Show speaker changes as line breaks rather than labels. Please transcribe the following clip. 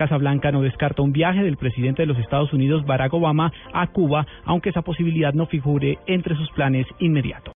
Casa Blanca no descarta un viaje del presidente de los Estados Unidos, Barack Obama, a Cuba, aunque esa posibilidad no figure entre sus planes inmediatos.